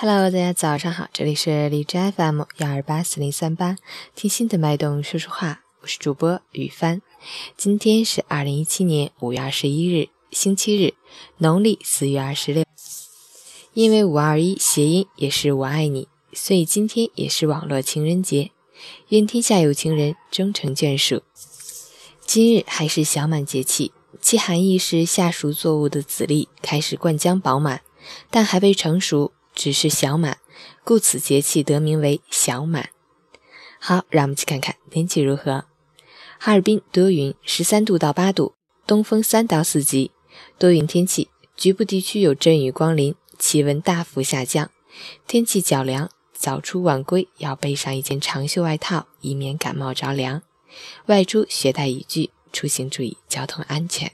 Hello，大家早上好，这里是荔枝 FM 幺二八四零三八，听心的脉动说说话，我是主播雨帆。今天是二零一七年五月二十一日，星期日，农历四月二十六。因为五二一谐音也是我爱你，所以今天也是网络情人节。愿天下有情人终成眷属。今日还是小满节气，其含义是夏熟作物的籽粒开始灌浆饱满，但还未成熟。只是小满，故此节气得名为小满。好，让我们去看看天气如何。哈尔滨多云，十三度到八度，东风三到四级，多云天气，局部地区有阵雨光临，气温大幅下降，天气较凉，早出晚归要备上一件长袖外套，以免感冒着凉。外出携带雨具，出行注意交通安全。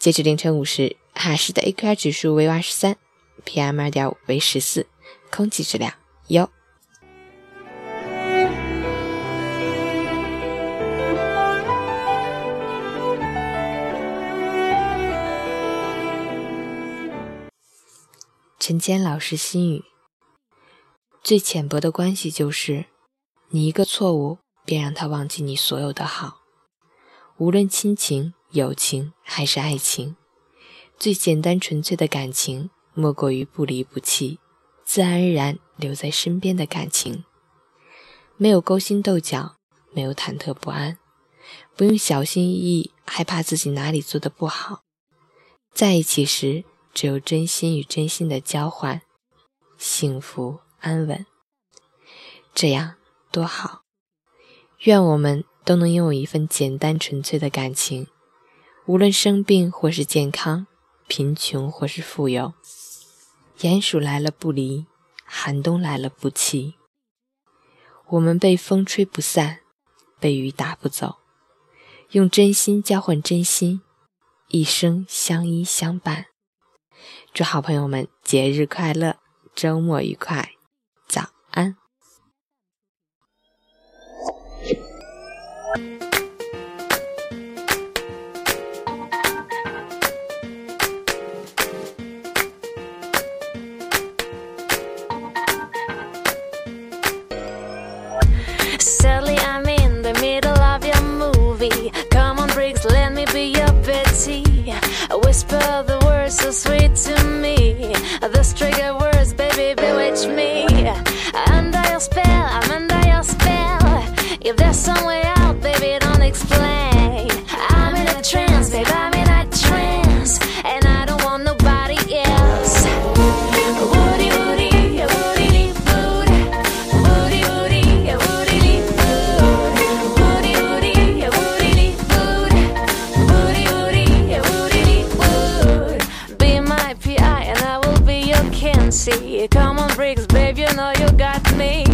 截至凌晨五时，哈市的 AQI 指数为二十三。PM 二点五为十四，空气质量优。陈坚老师心语：最浅薄的关系就是，你一个错误便让他忘记你所有的好。无论亲情、友情还是爱情，最简单纯粹的感情。莫过于不离不弃，自然而然留在身边的感情，没有勾心斗角，没有忐忑不安，不用小心翼翼，害怕自己哪里做的不好。在一起时，只有真心与真心的交换，幸福安稳，这样多好。愿我们都能拥有一份简单纯粹的感情，无论生病或是健康，贫穷或是富有。鼹鼠来了不离，寒冬来了不弃。我们被风吹不散，被雨打不走，用真心交换真心，一生相依相伴。祝好朋友们节日快乐，周末愉快，If there's some way out, baby, don't explain. I'm in a trance, baby, I'm in a trance, and I don't want nobody else. Woody, woody, woody, woody, woody, woody, woody, woody, woody, woody, woody, woody, woody, wood. Be my PI and I will be your Kenzie. Come on, Briggs, babe, you know you got me.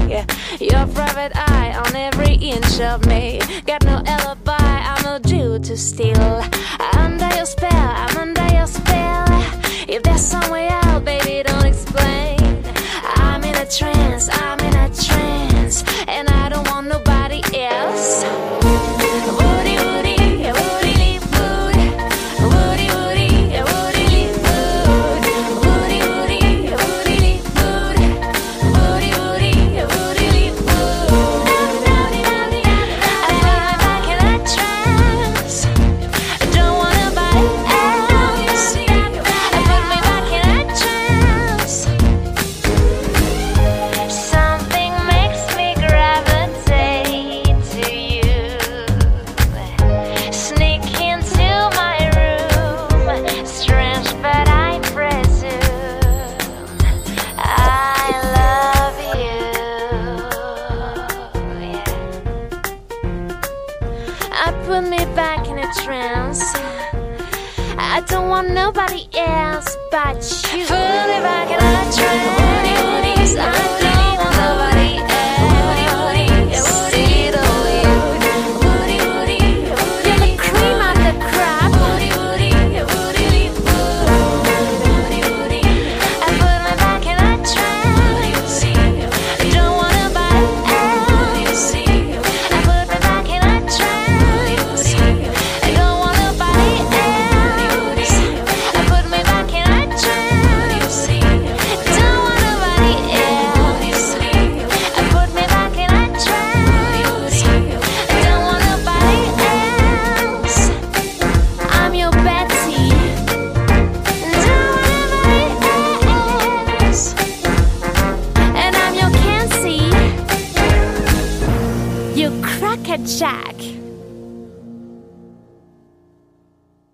Your private eye on every inch of me. Got no alibi, I'm no Jew to steal. Under your spell, I'm under your spell. If there's some way out, baby, don't explain. I'm in a trance, I'm back in a trance. I don't want nobody else but you. Me back in a trance. I shack.